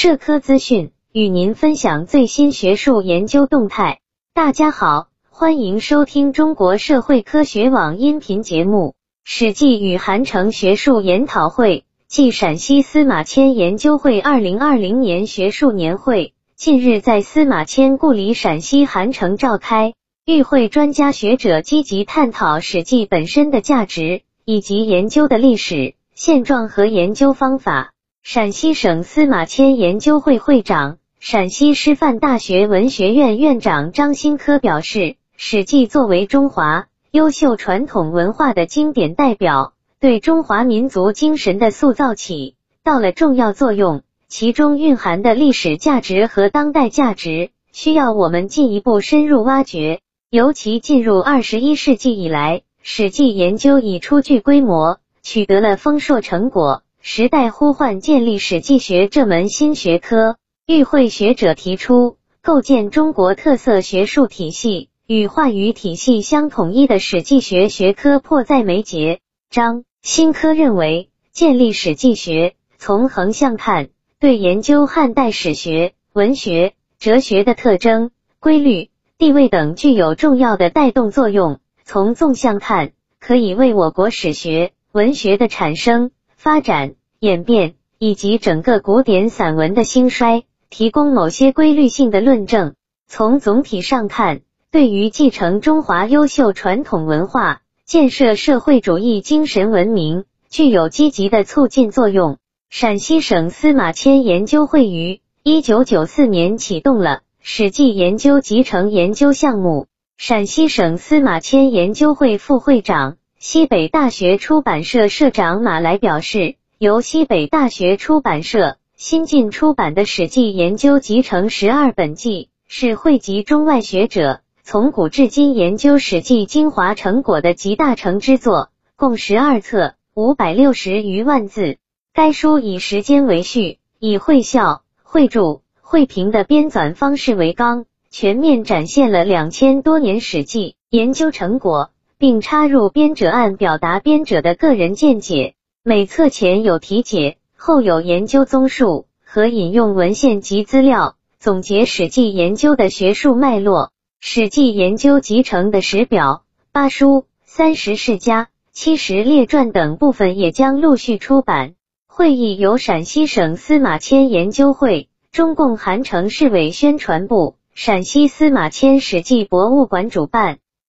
社科资讯，与您分享最新学术研究动态。大家好，欢迎收听中国社会科学网音频节目《史记与韩城学术研讨会》暨陕西司马迁研究会二零二零年学术年会近日在司马迁故里陕西韩城召开，与会专家学者积极探讨《史记》本身的价值以及研究的历史。现状和研究方法。陕西省司马迁研究会会长、陕西师范大学文学院院长张新科表示，《史记》作为中华优秀传统文化的经典代表，对中华民族精神的塑造起到了重要作用。其中蕴含的历史价值和当代价值，需要我们进一步深入挖掘。尤其进入二十一世纪以来，《史记》研究已初具规模。取得了丰硕成果，时代呼唤建立史记学这门新学科。与会学者提出，构建中国特色学术体系与话语体系相统一的史记学学科迫在眉睫。张新科认为，建立史记学，从横向看，对研究汉代史学、文学、哲学的特征、规律、地位等具有重要的带动作用；从纵向看，可以为我国史学。文学的产生、发展、演变，以及整个古典散文的兴衰，提供某些规律性的论证。从总体上看，对于继承中华优秀传统文化、建设社会主义精神文明，具有积极的促进作用。陕西省司马迁研究会于一九九四年启动了《史记》研究集成研究项目。陕西省司马迁研究会副会长。西北大学出版社社长马来表示，由西北大学出版社新近出版的《史记》研究集成十二本纪，是汇集中外学者从古至今研究《史记》精华成果的集大成之作，共十二册，五百六十余万字。该书以时间为序，以会校、会注、会评的编纂方式为纲，全面展现了两千多年《史记》研究成果。并插入编者案，表达编者的个人见解。每册前有题解，后有研究综述和引用文献及资料，总结《史记》研究的学术脉络。《史记》研究集成的史表、八书、三十世家、七十列传等部分也将陆续出版。会议由陕西省司马迁研究会、中共韩城市委宣传部、陕西司马迁史记博物馆主办。